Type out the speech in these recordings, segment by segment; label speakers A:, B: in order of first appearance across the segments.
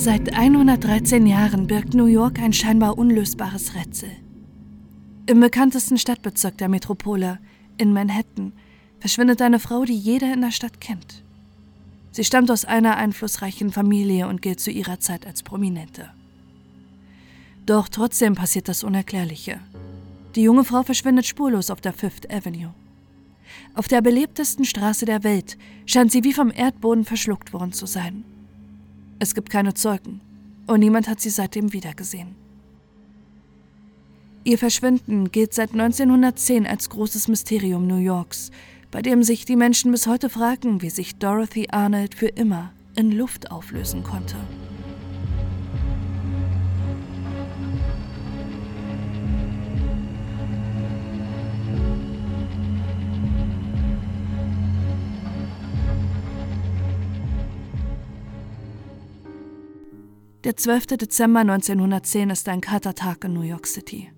A: Seit 113 Jahren birgt New York ein scheinbar unlösbares Rätsel. Im bekanntesten Stadtbezirk der Metropole, in Manhattan, verschwindet eine Frau, die jeder in der Stadt kennt. Sie stammt aus einer einflussreichen Familie und gilt zu ihrer Zeit als Prominente. Doch trotzdem passiert das Unerklärliche. Die junge Frau verschwindet spurlos auf der Fifth Avenue. Auf der belebtesten Straße der Welt scheint sie wie vom Erdboden verschluckt worden zu sein. Es gibt keine Zeugen und niemand hat sie seitdem wiedergesehen. Ihr Verschwinden gilt seit 1910 als großes Mysterium New Yorks, bei dem sich die Menschen bis heute fragen, wie sich Dorothy Arnold für immer in Luft auflösen konnte. Der 12. Dezember 1910 ist ein kalter Tag in New York City.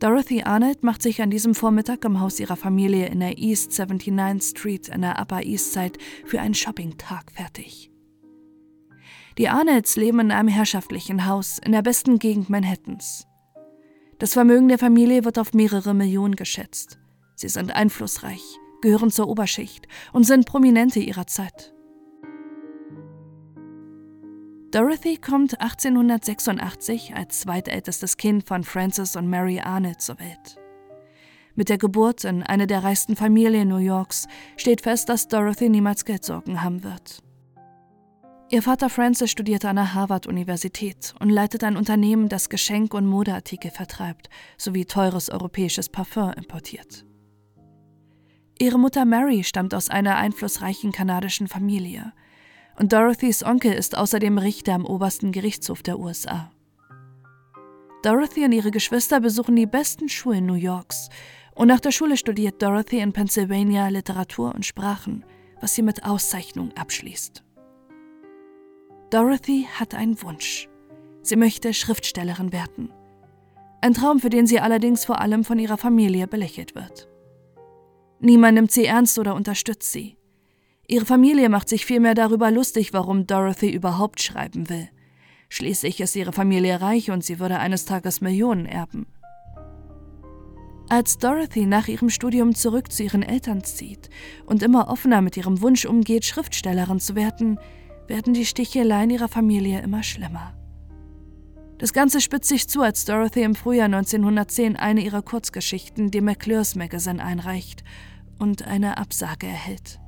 A: Dorothy Arnold macht sich an diesem Vormittag im Haus ihrer Familie in der East 79th Street in der Upper East Side für einen Shoppingtag fertig. Die Arnolds leben in einem herrschaftlichen Haus in der besten Gegend Manhattans. Das Vermögen der Familie wird auf mehrere Millionen geschätzt. Sie sind einflussreich, gehören zur Oberschicht und sind Prominente ihrer Zeit. Dorothy kommt 1886 als zweitältestes Kind von Francis und Mary Arnold zur Welt. Mit der Geburt in eine der reichsten Familien New Yorks steht fest, dass Dorothy niemals Geldsorgen haben wird. Ihr Vater Francis studierte an der Harvard-Universität und leitet ein Unternehmen, das Geschenk- und Modeartikel vertreibt sowie teures europäisches Parfum importiert. Ihre Mutter Mary stammt aus einer einflussreichen kanadischen Familie – und Dorothys Onkel ist außerdem Richter am obersten Gerichtshof der USA. Dorothy und ihre Geschwister besuchen die besten Schulen New Yorks und nach der Schule studiert Dorothy in Pennsylvania Literatur und Sprachen, was sie mit Auszeichnung abschließt. Dorothy hat einen Wunsch. Sie möchte Schriftstellerin werden. Ein Traum, für den sie allerdings vor allem von ihrer Familie belächelt wird. Niemand nimmt sie ernst oder unterstützt sie. Ihre Familie macht sich vielmehr darüber lustig, warum Dorothy überhaupt schreiben will. Schließlich ist ihre Familie reich und sie würde eines Tages Millionen erben. Als Dorothy nach ihrem Studium zurück zu ihren Eltern zieht und immer offener mit ihrem Wunsch umgeht, Schriftstellerin zu werden, werden die Sticheleien ihrer Familie immer schlimmer. Das Ganze spitzt sich zu, als Dorothy im Frühjahr 1910 eine ihrer Kurzgeschichten dem McClure's Magazine einreicht und eine Absage erhält.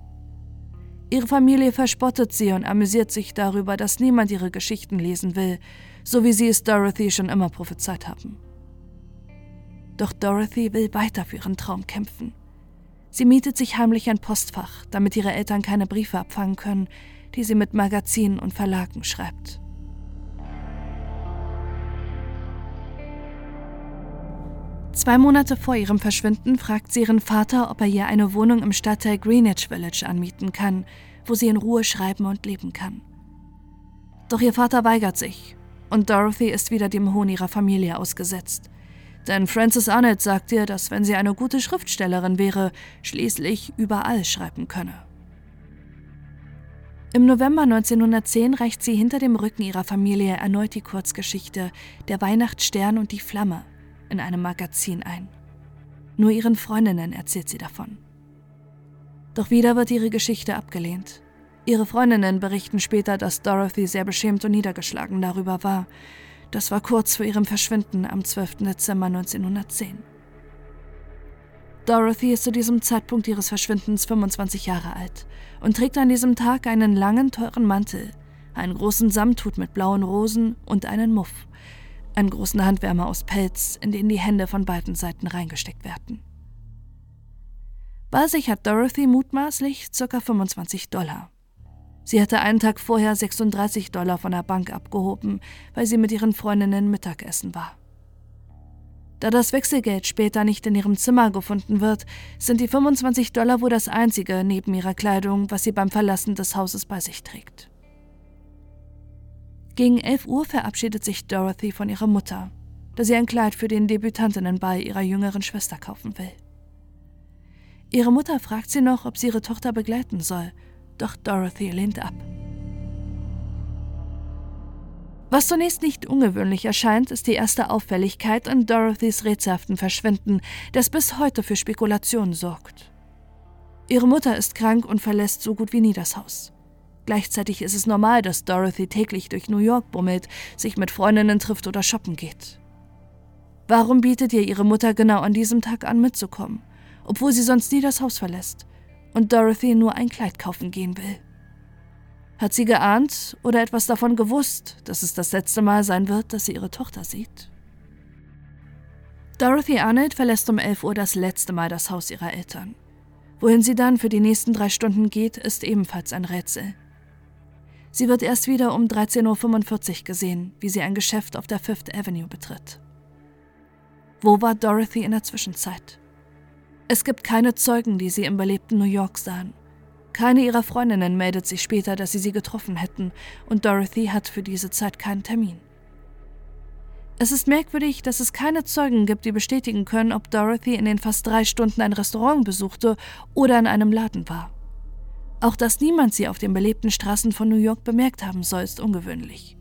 A: Ihre Familie verspottet sie und amüsiert sich darüber, dass niemand ihre Geschichten lesen will, so wie sie es Dorothy schon immer prophezeit haben. Doch Dorothy will weiter für ihren Traum kämpfen. Sie mietet sich heimlich ein Postfach, damit ihre Eltern keine Briefe abfangen können, die sie mit Magazinen und Verlagen schreibt. Zwei Monate vor ihrem Verschwinden fragt sie ihren Vater, ob er ihr eine Wohnung im Stadtteil Greenwich Village anmieten kann, wo sie in Ruhe schreiben und leben kann. Doch ihr Vater weigert sich und Dorothy ist wieder dem Hohn ihrer Familie ausgesetzt. Denn Frances Arnett sagt ihr, dass wenn sie eine gute Schriftstellerin wäre, schließlich überall schreiben könne. Im November 1910 reicht sie hinter dem Rücken ihrer Familie erneut die Kurzgeschichte Der Weihnachtsstern und die Flamme in einem Magazin ein. Nur ihren Freundinnen erzählt sie davon. Doch wieder wird ihre Geschichte abgelehnt. Ihre Freundinnen berichten später, dass Dorothy sehr beschämt und niedergeschlagen darüber war. Das war kurz vor ihrem Verschwinden am 12. Dezember 1910. Dorothy ist zu diesem Zeitpunkt ihres Verschwindens 25 Jahre alt und trägt an diesem Tag einen langen, teuren Mantel, einen großen Samthut mit blauen Rosen und einen Muff, einen großen Handwärmer aus Pelz, in den die Hände von beiden Seiten reingesteckt werden. Bei sich hat Dorothy mutmaßlich ca. 25 Dollar. Sie hatte einen Tag vorher 36 Dollar von der Bank abgehoben, weil sie mit ihren Freundinnen Mittagessen war. Da das Wechselgeld später nicht in ihrem Zimmer gefunden wird, sind die 25 Dollar wohl das einzige neben ihrer Kleidung, was sie beim Verlassen des Hauses bei sich trägt. Gegen 11 Uhr verabschiedet sich Dorothy von ihrer Mutter, da sie ein Kleid für den Debütantinnenball ihrer jüngeren Schwester kaufen will. Ihre Mutter fragt sie noch, ob sie ihre Tochter begleiten soll, doch Dorothy lehnt ab. Was zunächst nicht ungewöhnlich erscheint, ist die erste Auffälligkeit in Dorothys rätselhaften Verschwinden, das bis heute für Spekulationen sorgt. Ihre Mutter ist krank und verlässt so gut wie nie das Haus. Gleichzeitig ist es normal, dass Dorothy täglich durch New York bummelt, sich mit Freundinnen trifft oder shoppen geht. Warum bietet ihr ihre Mutter genau an diesem Tag an, mitzukommen, obwohl sie sonst nie das Haus verlässt und Dorothy nur ein Kleid kaufen gehen will? Hat sie geahnt oder etwas davon gewusst, dass es das letzte Mal sein wird, dass sie ihre Tochter sieht? Dorothy Arnold verlässt um 11 Uhr das letzte Mal das Haus ihrer Eltern. Wohin sie dann für die nächsten drei Stunden geht, ist ebenfalls ein Rätsel. Sie wird erst wieder um 13.45 Uhr gesehen, wie sie ein Geschäft auf der Fifth Avenue betritt. Wo war Dorothy in der Zwischenzeit? Es gibt keine Zeugen, die sie im belebten New York sahen. Keine ihrer Freundinnen meldet sich später, dass sie sie getroffen hätten, und Dorothy hat für diese Zeit keinen Termin. Es ist merkwürdig, dass es keine Zeugen gibt, die bestätigen können, ob Dorothy in den fast drei Stunden ein Restaurant besuchte oder in einem Laden war. Auch dass niemand sie auf den belebten Straßen von New York bemerkt haben soll, ist ungewöhnlich.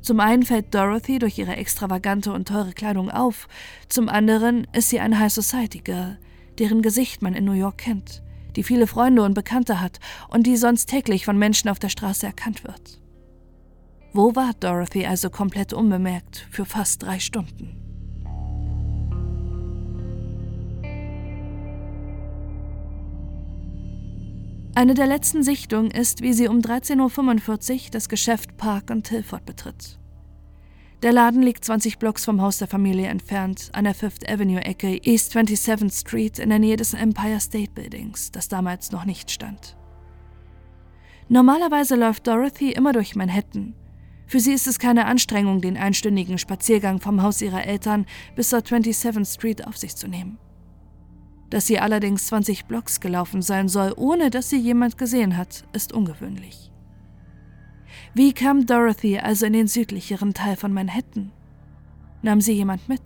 A: Zum einen fällt Dorothy durch ihre extravagante und teure Kleidung auf, zum anderen ist sie ein High Society Girl, deren Gesicht man in New York kennt die viele Freunde und Bekannte hat und die sonst täglich von Menschen auf der Straße erkannt wird. Wo war Dorothy also komplett unbemerkt für fast drei Stunden? Eine der letzten Sichtungen ist, wie sie um 13.45 Uhr das Geschäft Park und Tilford betritt. Der Laden liegt 20 Blocks vom Haus der Familie entfernt, an der Fifth Avenue-Ecke East 27th Street in der Nähe des Empire State Buildings, das damals noch nicht stand. Normalerweise läuft Dorothy immer durch Manhattan. Für sie ist es keine Anstrengung, den einstündigen Spaziergang vom Haus ihrer Eltern bis zur 27th Street auf sich zu nehmen. Dass sie allerdings 20 Blocks gelaufen sein soll, ohne dass sie jemand gesehen hat, ist ungewöhnlich. Wie kam Dorothy also in den südlicheren Teil von Manhattan? Nahm sie jemand mit?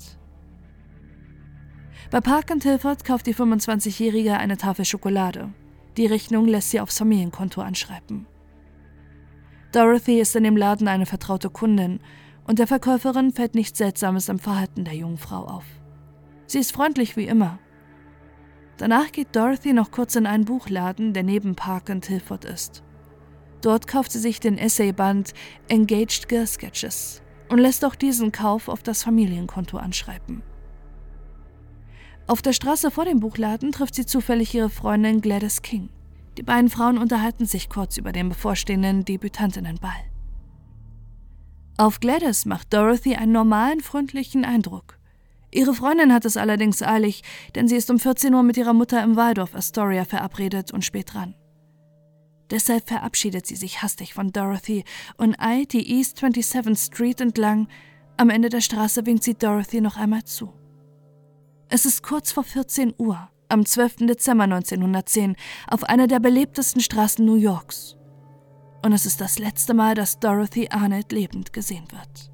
A: Bei Park und Tilford kauft die 25-Jährige eine Tafel Schokolade. Die Rechnung lässt sie aufs Familienkonto anschreiben. Dorothy ist in dem Laden eine vertraute Kundin und der Verkäuferin fällt nichts Seltsames im Verhalten der jungen Frau auf. Sie ist freundlich wie immer. Danach geht Dorothy noch kurz in einen Buchladen, der neben Park und Tilford ist. Dort kauft sie sich den Essayband Engaged Girl Sketches und lässt auch diesen Kauf auf das Familienkonto anschreiben. Auf der Straße vor dem Buchladen trifft sie zufällig ihre Freundin Gladys King. Die beiden Frauen unterhalten sich kurz über den bevorstehenden Debütantinnenball. Auf Gladys macht Dorothy einen normalen, freundlichen Eindruck. Ihre Freundin hat es allerdings eilig, denn sie ist um 14 Uhr mit ihrer Mutter im Waldorf Astoria verabredet und spät dran. Deshalb verabschiedet sie sich hastig von Dorothy und eilt die East 27th Street entlang. Am Ende der Straße winkt sie Dorothy noch einmal zu. Es ist kurz vor 14 Uhr, am 12. Dezember 1910, auf einer der belebtesten Straßen New Yorks. Und es ist das letzte Mal, dass Dorothy Arnold lebend gesehen wird.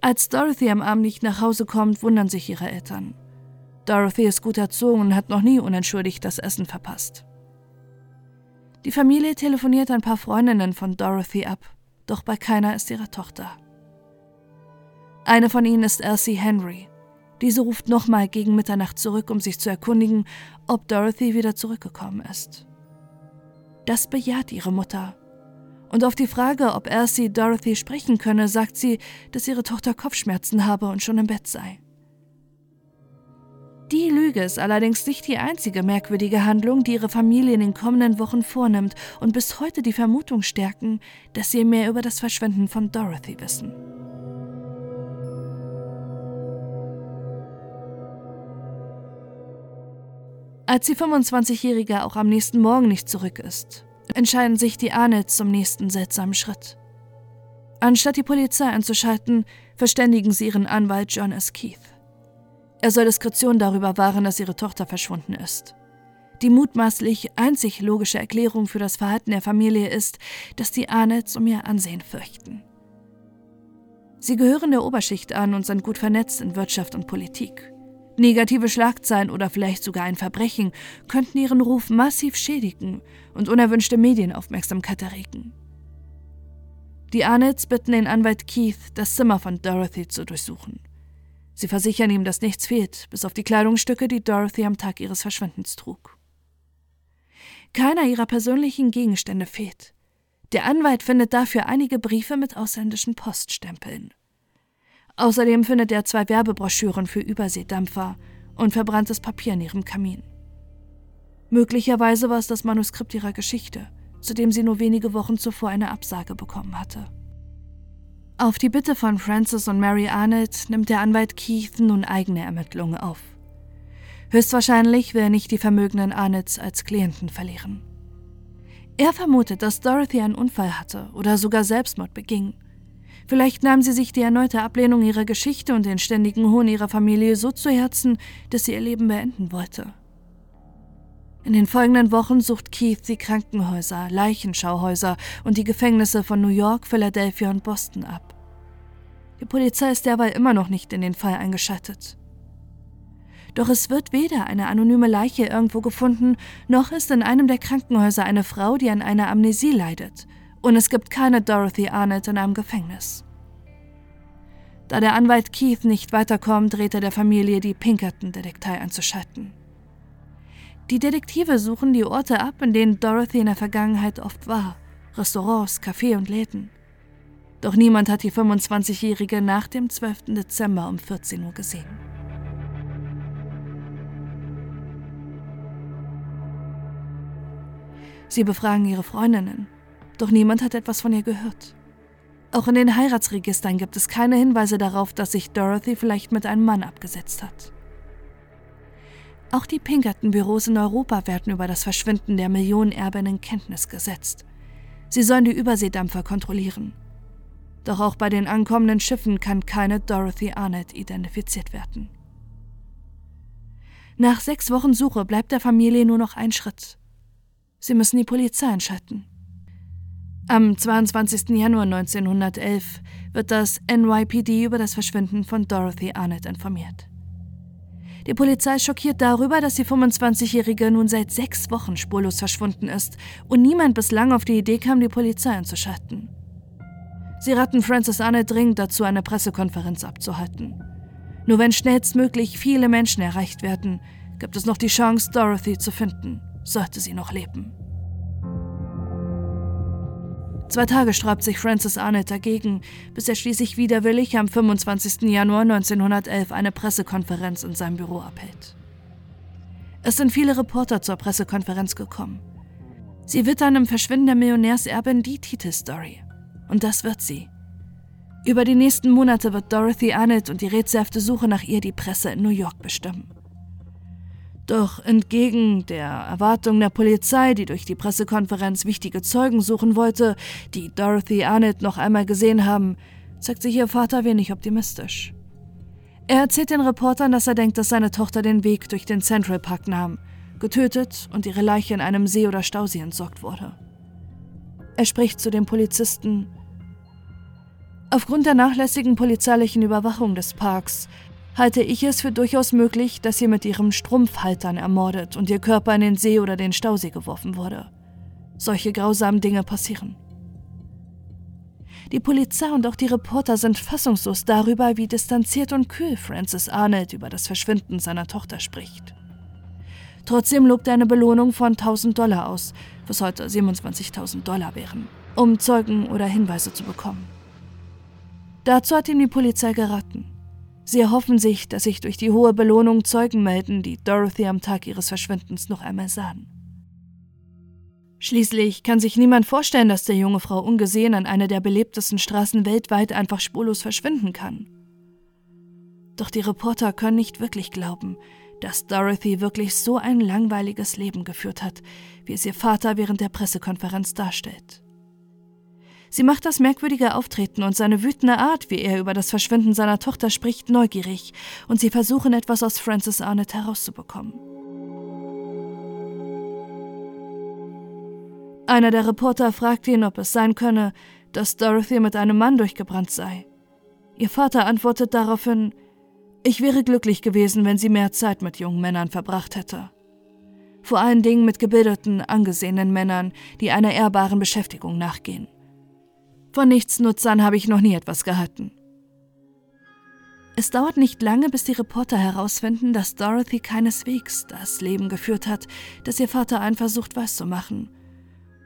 A: Als Dorothy am Abend nicht nach Hause kommt, wundern sich ihre Eltern. Dorothy ist gut erzogen und hat noch nie unentschuldigt das Essen verpasst. Die Familie telefoniert ein paar Freundinnen von Dorothy ab, doch bei keiner ist ihre Tochter. Eine von ihnen ist Elsie Henry. Diese ruft nochmal gegen Mitternacht zurück, um sich zu erkundigen, ob Dorothy wieder zurückgekommen ist. Das bejaht ihre Mutter. Und auf die Frage, ob Elsie Dorothy sprechen könne, sagt sie, dass ihre Tochter Kopfschmerzen habe und schon im Bett sei. Die Lüge ist allerdings nicht die einzige merkwürdige Handlung, die ihre Familie in den kommenden Wochen vornimmt und bis heute die Vermutung stärken, dass sie mehr über das Verschwinden von Dorothy wissen. Als die 25-Jährige auch am nächsten Morgen nicht zurück ist, entscheiden sich die Arnolds zum nächsten seltsamen Schritt. Anstatt die Polizei einzuschalten, verständigen sie ihren Anwalt John S. Keith. Er soll Diskretion darüber wahren, dass ihre Tochter verschwunden ist. Die mutmaßlich einzig logische Erklärung für das Verhalten der Familie ist, dass die Arnets um ihr Ansehen fürchten. Sie gehören der Oberschicht an und sind gut vernetzt in Wirtschaft und Politik. Negative Schlagzeilen oder vielleicht sogar ein Verbrechen könnten ihren Ruf massiv schädigen und unerwünschte Medienaufmerksamkeit erregen. Die Arnetts bitten den Anwalt Keith, das Zimmer von Dorothy zu durchsuchen. Sie versichern ihm, dass nichts fehlt, bis auf die Kleidungsstücke, die Dorothy am Tag ihres Verschwindens trug. Keiner ihrer persönlichen Gegenstände fehlt. Der Anwalt findet dafür einige Briefe mit ausländischen Poststempeln. Außerdem findet er zwei Werbebroschüren für Überseedampfer und verbranntes Papier in ihrem Kamin. Möglicherweise war es das Manuskript ihrer Geschichte, zu dem sie nur wenige Wochen zuvor eine Absage bekommen hatte. Auf die Bitte von Francis und Mary Arnett nimmt der Anwalt Keith nun eigene Ermittlungen auf. Höchstwahrscheinlich will er nicht die vermögenden Arnetts als Klienten verlieren. Er vermutet, dass Dorothy einen Unfall hatte oder sogar Selbstmord beging. Vielleicht nahm sie sich die erneute Ablehnung ihrer Geschichte und den ständigen Hohn ihrer Familie so zu Herzen, dass sie ihr Leben beenden wollte. In den folgenden Wochen sucht Keith die Krankenhäuser, Leichenschauhäuser und die Gefängnisse von New York, Philadelphia und Boston ab. Die Polizei ist derweil immer noch nicht in den Fall eingeschaltet. Doch es wird weder eine anonyme Leiche irgendwo gefunden, noch ist in einem der Krankenhäuser eine Frau, die an einer Amnesie leidet. Und es gibt keine Dorothy Arnett in einem Gefängnis. Da der Anwalt Keith nicht weiterkommt, dreht er der Familie die Pinkerton-Detektei einzuschalten. Die Detektive suchen die Orte ab, in denen Dorothy in der Vergangenheit oft war. Restaurants, Café und Läden. Doch niemand hat die 25-Jährige nach dem 12. Dezember um 14 Uhr gesehen. Sie befragen ihre Freundinnen, doch niemand hat etwas von ihr gehört. Auch in den Heiratsregistern gibt es keine Hinweise darauf, dass sich Dorothy vielleicht mit einem Mann abgesetzt hat. Auch die Pinkerton-Büros in Europa werden über das Verschwinden der Millionenerbin in Kenntnis gesetzt. Sie sollen die Überseedampfer kontrollieren. Doch auch bei den ankommenden Schiffen kann keine Dorothy Arnett identifiziert werden. Nach sechs Wochen Suche bleibt der Familie nur noch ein Schritt. Sie müssen die Polizei einschalten. Am 22. Januar 1911 wird das NYPD über das Verschwinden von Dorothy Arnett informiert. Die Polizei schockiert darüber, dass die 25-Jährige nun seit sechs Wochen spurlos verschwunden ist und niemand bislang auf die Idee kam, die Polizei einzuschalten. Sie raten Francis Arnett dringend dazu, eine Pressekonferenz abzuhalten. Nur wenn schnellstmöglich viele Menschen erreicht werden, gibt es noch die Chance, Dorothy zu finden sollte sie noch leben. Zwei Tage sträubt sich Francis Arnett dagegen, bis er schließlich widerwillig am 25. Januar 1911 eine Pressekonferenz in seinem Büro abhält. Es sind viele Reporter zur Pressekonferenz gekommen. Sie wittern im Verschwinden der Millionärserbin die Titelstory. Und das wird sie. Über die nächsten Monate wird Dorothy Arnett und die rätselhafte Suche nach ihr die Presse in New York bestimmen. Doch entgegen der Erwartung der Polizei, die durch die Pressekonferenz wichtige Zeugen suchen wollte, die Dorothy Arnett noch einmal gesehen haben, zeigt sich ihr Vater wenig optimistisch. Er erzählt den Reportern, dass er denkt, dass seine Tochter den Weg durch den Central Park nahm, getötet und ihre Leiche in einem See oder Stausee entsorgt wurde. Er spricht zu den Polizisten. Aufgrund der nachlässigen polizeilichen Überwachung des Parks halte ich es für durchaus möglich, dass sie mit ihrem Strumpfhaltern ermordet und ihr Körper in den See oder den Stausee geworfen wurde. Solche grausamen Dinge passieren. Die Polizei und auch die Reporter sind fassungslos darüber, wie distanziert und kühl Francis Arnold über das Verschwinden seiner Tochter spricht. Trotzdem lobt er eine Belohnung von 1000 Dollar aus, was heute 27.000 Dollar wären, um Zeugen oder Hinweise zu bekommen. Dazu hat ihm die Polizei geraten. Sie erhoffen sich, dass sich durch die hohe Belohnung Zeugen melden, die Dorothy am Tag ihres Verschwindens noch einmal sahen. Schließlich kann sich niemand vorstellen, dass der junge Frau ungesehen an einer der belebtesten Straßen weltweit einfach spurlos verschwinden kann. Doch die Reporter können nicht wirklich glauben, dass Dorothy wirklich so ein langweiliges Leben geführt hat, wie es ihr Vater während der Pressekonferenz darstellt. Sie macht das merkwürdige Auftreten und seine wütende Art, wie er über das Verschwinden seiner Tochter spricht, neugierig, und sie versuchen etwas aus Francis Arnett herauszubekommen. Einer der Reporter fragt ihn, ob es sein könne, dass Dorothy mit einem Mann durchgebrannt sei. Ihr Vater antwortet daraufhin, ich wäre glücklich gewesen, wenn sie mehr Zeit mit jungen Männern verbracht hätte. Vor allen Dingen mit gebildeten, angesehenen Männern, die einer ehrbaren Beschäftigung nachgehen. Von Nichtsnutzern habe ich noch nie etwas gehalten. Es dauert nicht lange, bis die Reporter herausfinden, dass Dorothy keineswegs das Leben geführt hat, das ihr Vater einen versucht weiszumachen.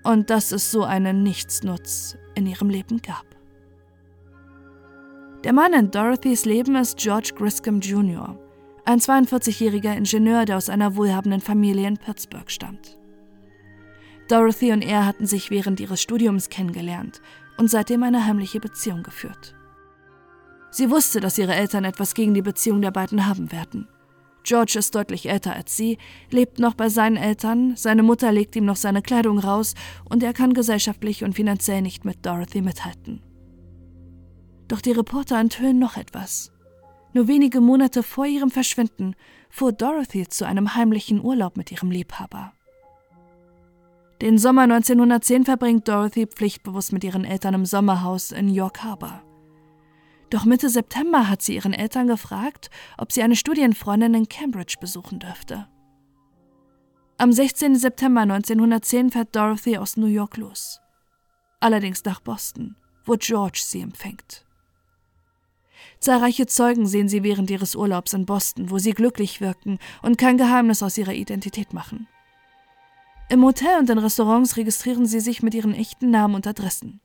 A: Und dass es so einen Nichtsnutz in ihrem Leben gab. Der Mann in Dorothys Leben ist George Griscom Jr., ein 42-jähriger Ingenieur, der aus einer wohlhabenden Familie in Pittsburgh stammt. Dorothy und er hatten sich während ihres Studiums kennengelernt und seitdem eine heimliche Beziehung geführt. Sie wusste, dass ihre Eltern etwas gegen die Beziehung der beiden haben werden. George ist deutlich älter als sie, lebt noch bei seinen Eltern, seine Mutter legt ihm noch seine Kleidung raus und er kann gesellschaftlich und finanziell nicht mit Dorothy mithalten. Doch die Reporter enthüllen noch etwas. Nur wenige Monate vor ihrem Verschwinden fuhr Dorothy zu einem heimlichen Urlaub mit ihrem Liebhaber. Den Sommer 1910 verbringt Dorothy pflichtbewusst mit ihren Eltern im Sommerhaus in York Harbor. Doch Mitte September hat sie ihren Eltern gefragt, ob sie eine Studienfreundin in Cambridge besuchen dürfte. Am 16. September 1910 fährt Dorothy aus New York los. Allerdings nach Boston, wo George sie empfängt. Zahlreiche Zeugen sehen sie während ihres Urlaubs in Boston, wo sie glücklich wirken und kein Geheimnis aus ihrer Identität machen. Im Hotel und in Restaurants registrieren sie sich mit ihren echten Namen und Adressen.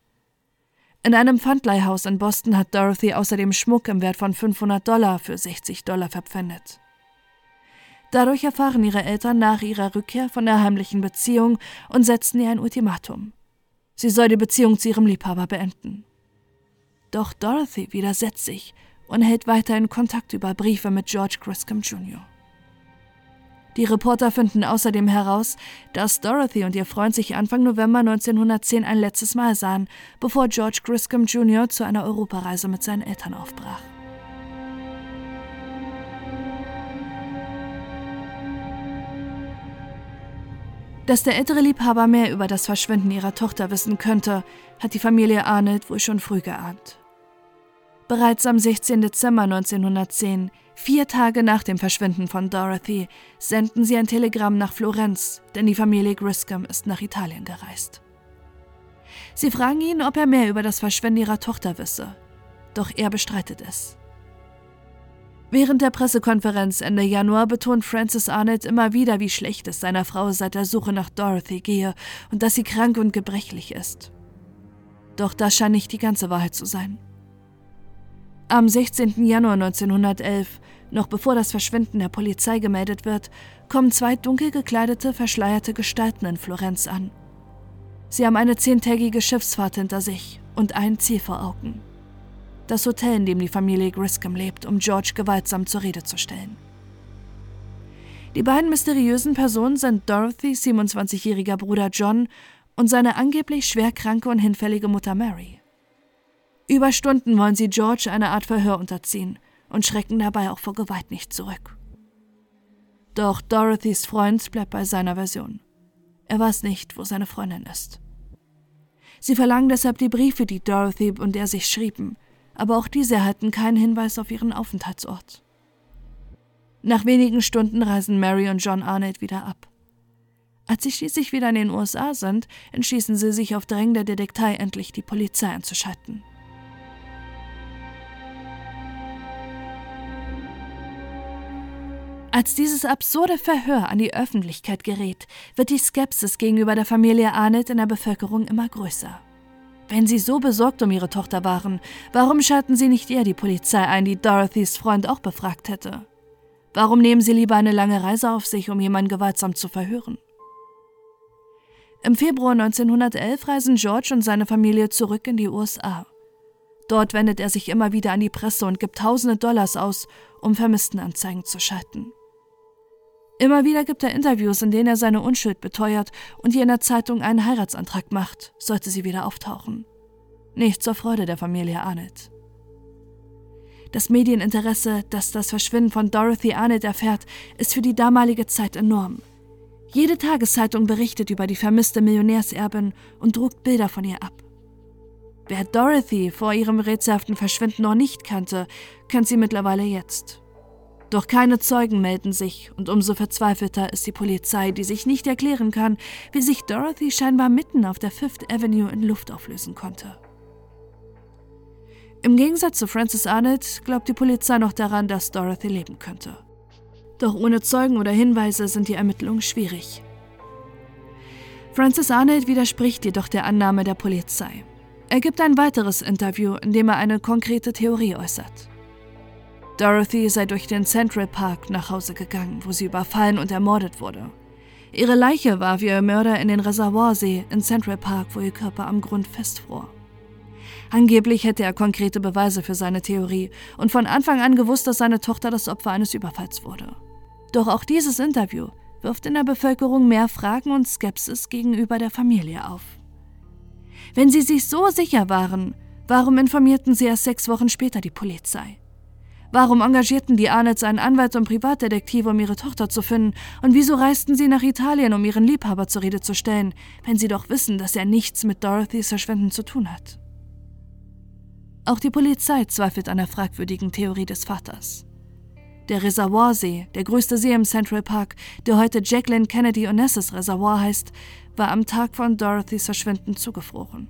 A: In einem Pfandleihhaus in Boston hat Dorothy außerdem Schmuck im Wert von 500 Dollar für 60 Dollar verpfändet. Dadurch erfahren ihre Eltern nach ihrer Rückkehr von der heimlichen Beziehung und setzen ihr ein Ultimatum. Sie soll die Beziehung zu ihrem Liebhaber beenden. Doch Dorothy widersetzt sich und hält weiterhin Kontakt über Briefe mit George Griscom Jr. Die Reporter finden außerdem heraus, dass Dorothy und ihr Freund sich Anfang November 1910 ein letztes Mal sahen, bevor George Griscom Jr. zu einer Europareise mit seinen Eltern aufbrach. Dass der ältere Liebhaber mehr über das Verschwinden ihrer Tochter wissen könnte, hat die Familie Arnold wohl schon früh geahnt. Bereits am 16. Dezember 1910 Vier Tage nach dem Verschwinden von Dorothy senden sie ein Telegramm nach Florenz, denn die Familie Griscom ist nach Italien gereist. Sie fragen ihn, ob er mehr über das Verschwinden ihrer Tochter wisse, doch er bestreitet es. Während der Pressekonferenz Ende Januar betont Francis Arnett immer wieder, wie schlecht es seiner Frau seit der Suche nach Dorothy gehe und dass sie krank und gebrechlich ist. Doch das scheint nicht die ganze Wahrheit zu sein. Am 16. Januar 1911, noch bevor das Verschwinden der Polizei gemeldet wird, kommen zwei dunkel gekleidete, verschleierte Gestalten in Florenz an. Sie haben eine zehntägige Schiffsfahrt hinter sich und ein Ziel vor Augen. Das Hotel, in dem die Familie Griscom lebt, um George gewaltsam zur Rede zu stellen. Die beiden mysteriösen Personen sind Dorothys 27-jähriger Bruder John und seine angeblich schwerkranke und hinfällige Mutter Mary. Über Stunden wollen sie George eine Art Verhör unterziehen und schrecken dabei auch vor Gewalt nicht zurück. Doch Dorothys Freund bleibt bei seiner Version. Er weiß nicht, wo seine Freundin ist. Sie verlangen deshalb die Briefe, die Dorothy und er sich schrieben, aber auch diese erhalten keinen Hinweis auf ihren Aufenthaltsort. Nach wenigen Stunden reisen Mary und John Arnold wieder ab. Als sie schließlich wieder in den USA sind, entschließen sie sich auf Drängen der Detektei endlich die Polizei einzuschalten. Als dieses absurde Verhör an die Öffentlichkeit gerät, wird die Skepsis gegenüber der Familie Arnett in der Bevölkerung immer größer. Wenn sie so besorgt um ihre Tochter waren, warum schalten sie nicht eher die Polizei ein, die Dorothys Freund auch befragt hätte? Warum nehmen sie lieber eine lange Reise auf sich, um jemanden gewaltsam zu verhören? Im Februar 1911 reisen George und seine Familie zurück in die USA. Dort wendet er sich immer wieder an die Presse und gibt tausende Dollars aus, um Vermisstenanzeigen zu schalten. Immer wieder gibt er Interviews, in denen er seine Unschuld beteuert und ihr in der Zeitung einen Heiratsantrag macht, sollte sie wieder auftauchen. Nicht zur Freude der Familie Arnett. Das Medieninteresse, das das Verschwinden von Dorothy Arnett erfährt, ist für die damalige Zeit enorm. Jede Tageszeitung berichtet über die vermisste Millionärserbin und druckt Bilder von ihr ab. Wer Dorothy vor ihrem rätselhaften Verschwinden noch nicht kannte, kennt sie mittlerweile jetzt. Doch keine Zeugen melden sich und umso verzweifelter ist die Polizei, die sich nicht erklären kann, wie sich Dorothy scheinbar mitten auf der Fifth Avenue in Luft auflösen konnte. Im Gegensatz zu Francis Arnett glaubt die Polizei noch daran, dass Dorothy leben könnte. Doch ohne Zeugen oder Hinweise sind die Ermittlungen schwierig. Francis Arnett widerspricht jedoch der Annahme der Polizei. Er gibt ein weiteres Interview, in dem er eine konkrete Theorie äußert. Dorothy sei durch den Central Park nach Hause gegangen, wo sie überfallen und ermordet wurde. Ihre Leiche war wie ihr Mörder in den Reservoirsee in Central Park, wo ihr Körper am Grund festfror. Angeblich hätte er konkrete Beweise für seine Theorie und von Anfang an gewusst, dass seine Tochter das Opfer eines Überfalls wurde. Doch auch dieses Interview wirft in der Bevölkerung mehr Fragen und Skepsis gegenüber der Familie auf. Wenn sie sich so sicher waren, warum informierten sie erst sechs Wochen später die Polizei? Warum engagierten die Arnets einen Anwalt und Privatdetektive, um ihre Tochter zu finden? Und wieso reisten sie nach Italien, um ihren Liebhaber zur Rede zu stellen, wenn sie doch wissen, dass er nichts mit Dorothys Verschwinden zu tun hat? Auch die Polizei zweifelt an der fragwürdigen Theorie des Vaters. Der Reservoirsee, der größte See im Central Park, der heute Jacqueline Kennedy Onassis Reservoir heißt, war am Tag von Dorothys Verschwinden zugefroren.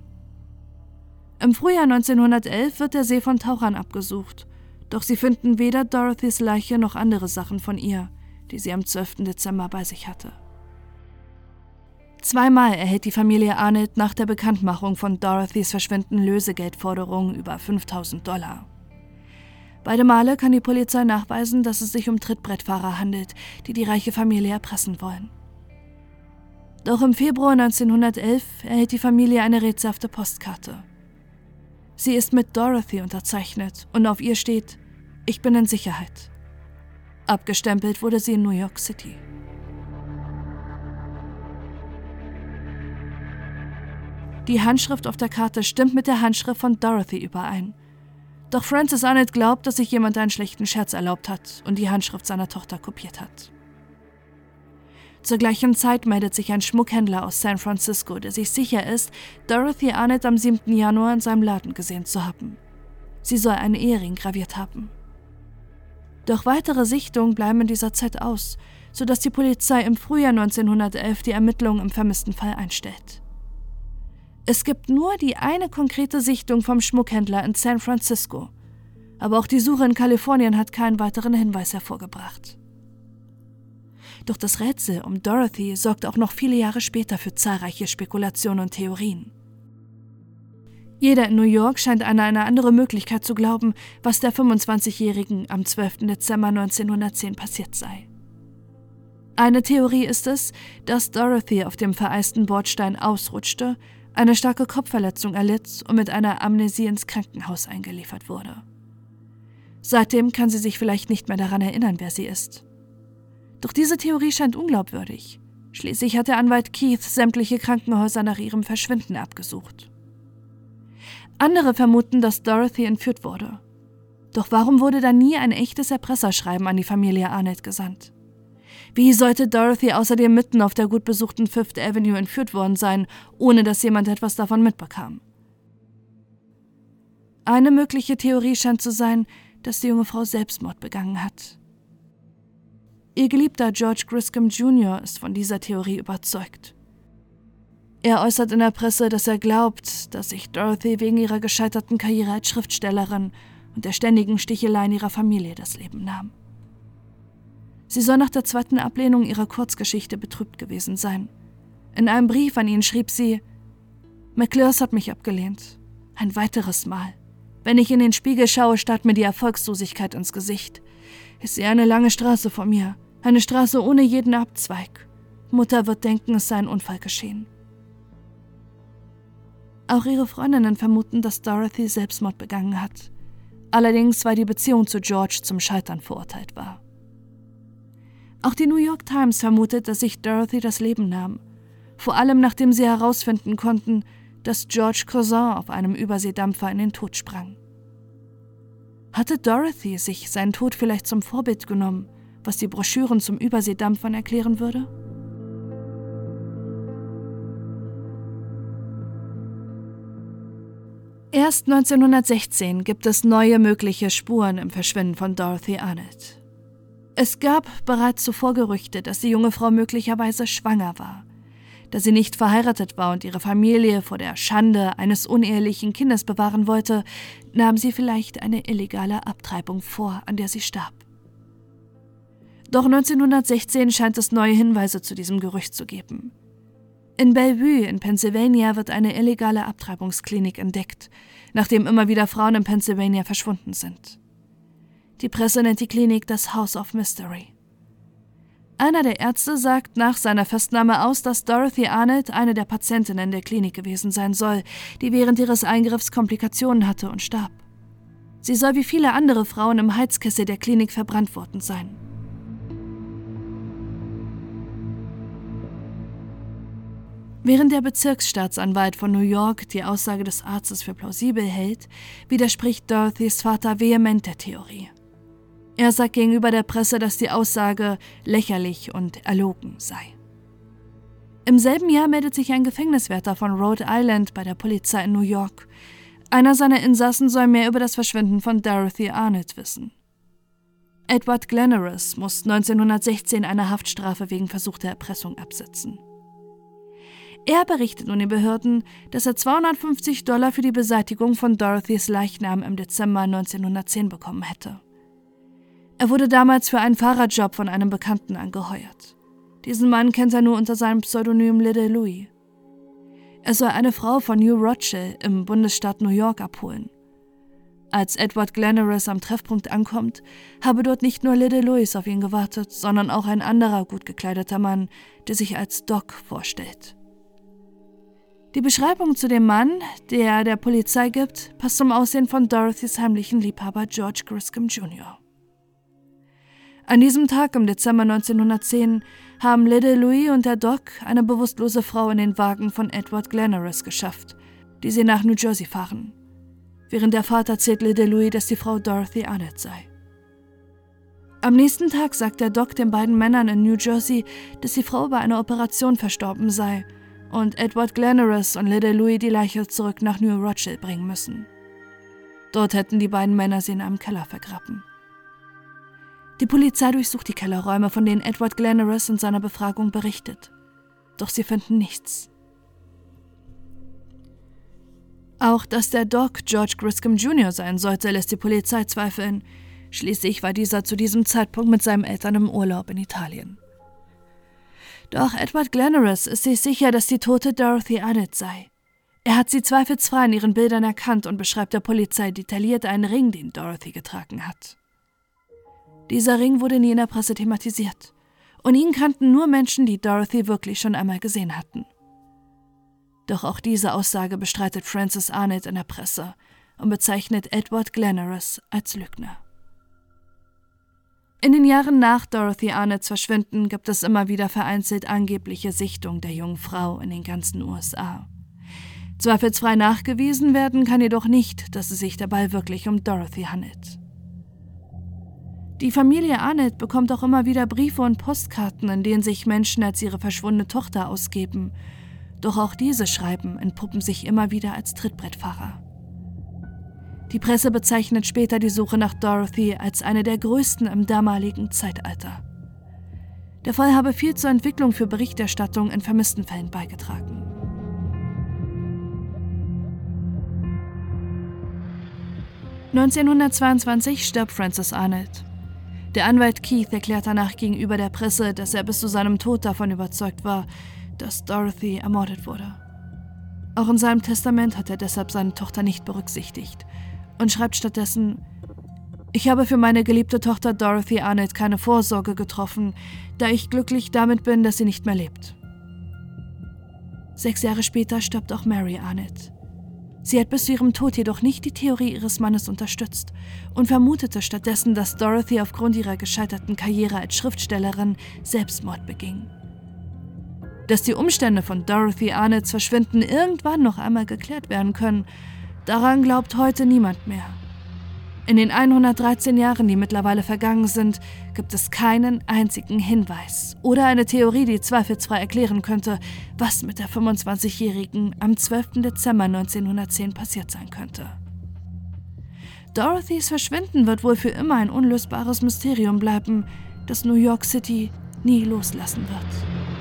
A: Im Frühjahr 1911 wird der See von Tauchern abgesucht, doch sie finden weder Dorothys Leiche noch andere Sachen von ihr, die sie am 12. Dezember bei sich hatte. Zweimal erhält die Familie Arnett nach der Bekanntmachung von Dorothys Verschwinden Lösegeldforderungen über 5000 Dollar. Beide Male kann die Polizei nachweisen, dass es sich um Trittbrettfahrer handelt, die die reiche Familie erpressen wollen. Doch im Februar 1911 erhält die Familie eine rätselhafte Postkarte. Sie ist mit Dorothy unterzeichnet und auf ihr steht, ich bin in Sicherheit. Abgestempelt wurde sie in New York City. Die Handschrift auf der Karte stimmt mit der Handschrift von Dorothy überein – doch Francis Arnett glaubt, dass sich jemand einen schlechten Scherz erlaubt hat und die Handschrift seiner Tochter kopiert hat. Zur gleichen Zeit meldet sich ein Schmuckhändler aus San Francisco, der sich sicher ist, Dorothy Arnett am 7. Januar in seinem Laden gesehen zu haben. Sie soll einen Ehering graviert haben. Doch weitere Sichtungen bleiben in dieser Zeit aus, sodass die Polizei im Frühjahr 1911 die Ermittlungen im vermissten Fall einstellt. Es gibt nur die eine konkrete Sichtung vom Schmuckhändler in San Francisco. Aber auch die Suche in Kalifornien hat keinen weiteren Hinweis hervorgebracht. Doch das Rätsel um Dorothy sorgt auch noch viele Jahre später für zahlreiche Spekulationen und Theorien. Jeder in New York scheint an eine andere Möglichkeit zu glauben, was der 25-Jährigen am 12. Dezember 1910 passiert sei. Eine Theorie ist es, dass Dorothy auf dem vereisten Bordstein ausrutschte eine starke Kopfverletzung erlitt und mit einer Amnesie ins Krankenhaus eingeliefert wurde. Seitdem kann sie sich vielleicht nicht mehr daran erinnern, wer sie ist. Doch diese Theorie scheint unglaubwürdig. Schließlich hat der Anwalt Keith sämtliche Krankenhäuser nach ihrem Verschwinden abgesucht. Andere vermuten, dass Dorothy entführt wurde. Doch warum wurde da nie ein echtes Erpresserschreiben an die Familie Arnett gesandt? Wie sollte Dorothy außerdem mitten auf der gut besuchten Fifth Avenue entführt worden sein, ohne dass jemand etwas davon mitbekam? Eine mögliche Theorie scheint zu sein, dass die junge Frau Selbstmord begangen hat. Ihr geliebter George Griscom Jr. ist von dieser Theorie überzeugt. Er äußert in der Presse, dass er glaubt, dass sich Dorothy wegen ihrer gescheiterten Karriere als Schriftstellerin und der ständigen Sticheleien ihrer Familie das Leben nahm. Sie soll nach der zweiten Ablehnung ihrer Kurzgeschichte betrübt gewesen sein. In einem Brief an ihn schrieb sie, McClures hat mich abgelehnt. Ein weiteres Mal. Wenn ich in den Spiegel schaue, starrt mir die Erfolgslosigkeit ins Gesicht. Ich sehe eine lange Straße vor mir, eine Straße ohne jeden Abzweig. Mutter wird denken, es sei ein Unfall geschehen. Auch ihre Freundinnen vermuten, dass Dorothy Selbstmord begangen hat. Allerdings, weil die Beziehung zu George zum Scheitern verurteilt war. Auch die New York Times vermutet, dass sich Dorothy das Leben nahm. Vor allem nachdem sie herausfinden konnten, dass George Cousin auf einem Überseedampfer in den Tod sprang. Hatte Dorothy sich seinen Tod vielleicht zum Vorbild genommen, was die Broschüren zum Überseedampfern erklären würde? Erst 1916 gibt es neue mögliche Spuren im Verschwinden von Dorothy Arnett. Es gab bereits zuvor Gerüchte, dass die junge Frau möglicherweise schwanger war. Da sie nicht verheiratet war und ihre Familie vor der Schande eines unehelichen Kindes bewahren wollte, nahm sie vielleicht eine illegale Abtreibung vor, an der sie starb. Doch 1916 scheint es neue Hinweise zu diesem Gerücht zu geben. In Bellevue in Pennsylvania wird eine illegale Abtreibungsklinik entdeckt, nachdem immer wieder Frauen in Pennsylvania verschwunden sind. Die Presse nennt die Klinik das House of Mystery. Einer der Ärzte sagt nach seiner Festnahme aus, dass Dorothy Arnold eine der Patientinnen der Klinik gewesen sein soll, die während ihres Eingriffs Komplikationen hatte und starb. Sie soll wie viele andere Frauen im Heizkessel der Klinik verbrannt worden sein. Während der Bezirksstaatsanwalt von New York die Aussage des Arztes für plausibel hält, widerspricht Dorothys Vater vehement der Theorie. Er sagt gegenüber der Presse, dass die Aussage lächerlich und erlogen sei. Im selben Jahr meldet sich ein Gefängniswärter von Rhode Island bei der Polizei in New York. Einer seiner Insassen soll mehr über das Verschwinden von Dorothy Arnold wissen. Edward Glenarus muss 1916 eine Haftstrafe wegen versuchter Erpressung absitzen. Er berichtet nun den Behörden, dass er 250 Dollar für die Beseitigung von Dorothys Leichnam im Dezember 1910 bekommen hätte. Er wurde damals für einen Fahrradjob von einem Bekannten angeheuert. Diesen Mann kennt er nur unter seinem Pseudonym Little Louis. Er soll eine Frau von New Rochelle im Bundesstaat New York abholen. Als Edward Glenarus am Treffpunkt ankommt, habe dort nicht nur Little Louis auf ihn gewartet, sondern auch ein anderer gut gekleideter Mann, der sich als Doc vorstellt. Die Beschreibung zu dem Mann, der er der Polizei gibt, passt zum Aussehen von Dorothys heimlichen Liebhaber George Griscom Jr. An diesem Tag im Dezember 1910 haben Little Louis und der Doc eine bewusstlose Frau in den Wagen von Edward Glenarus geschafft, die sie nach New Jersey fahren. Während der Vater erzählt Little Louis, dass die Frau Dorothy Arnett sei. Am nächsten Tag sagt der Doc den beiden Männern in New Jersey, dass die Frau bei einer Operation verstorben sei und Edward Glenarus und Little Louis die Leiche zurück nach New Rochelle bringen müssen. Dort hätten die beiden Männer sie in einem Keller vergraben. Die Polizei durchsucht die Kellerräume, von denen Edward Glenarus in seiner Befragung berichtet. Doch sie finden nichts. Auch dass der Doc George Griscom Jr. sein sollte, lässt die Polizei zweifeln. Schließlich war dieser zu diesem Zeitpunkt mit seinen Eltern im Urlaub in Italien. Doch Edward Glenarus ist sich sicher, dass die tote Dorothy Annett sei. Er hat sie zweifelsfrei in ihren Bildern erkannt und beschreibt der Polizei detailliert einen Ring, den Dorothy getragen hat. Dieser Ring wurde nie in der Presse thematisiert. Und ihn kannten nur Menschen, die Dorothy wirklich schon einmal gesehen hatten. Doch auch diese Aussage bestreitet Francis Arnett in der Presse und bezeichnet Edward Glenarus als Lügner. In den Jahren nach Dorothy Arnetts Verschwinden gibt es immer wieder vereinzelt angebliche Sichtung der jungen Frau in den ganzen USA. Zweifelsfrei nachgewiesen werden kann jedoch nicht, dass es sich dabei wirklich um Dorothy handelt. Die Familie Arnett bekommt auch immer wieder Briefe und Postkarten, in denen sich Menschen als ihre verschwundene Tochter ausgeben. Doch auch diese Schreiben entpuppen sich immer wieder als Trittbrettfahrer. Die Presse bezeichnet später die Suche nach Dorothy als eine der größten im damaligen Zeitalter. Der Fall habe viel zur Entwicklung für Berichterstattung in vermissten Fällen beigetragen. (1922) stirbt Francis Arnold. Der Anwalt Keith erklärt danach gegenüber der Presse, dass er bis zu seinem Tod davon überzeugt war, dass Dorothy ermordet wurde. Auch in seinem Testament hat er deshalb seine Tochter nicht berücksichtigt und schreibt stattdessen, ich habe für meine geliebte Tochter Dorothy Arnett keine Vorsorge getroffen, da ich glücklich damit bin, dass sie nicht mehr lebt. Sechs Jahre später stirbt auch Mary Arnett. Sie hat bis zu ihrem Tod jedoch nicht die Theorie ihres Mannes unterstützt und vermutete stattdessen, dass Dorothy aufgrund ihrer gescheiterten Karriere als Schriftstellerin Selbstmord beging. Dass die Umstände von Dorothy Arnetts Verschwinden irgendwann noch einmal geklärt werden können, daran glaubt heute niemand mehr. In den 113 Jahren, die mittlerweile vergangen sind, gibt es keinen einzigen Hinweis oder eine Theorie, die zweifelsfrei erklären könnte, was mit der 25-Jährigen am 12. Dezember 1910 passiert sein könnte. Dorothys Verschwinden wird wohl für immer ein unlösbares Mysterium bleiben, das New York City nie loslassen wird.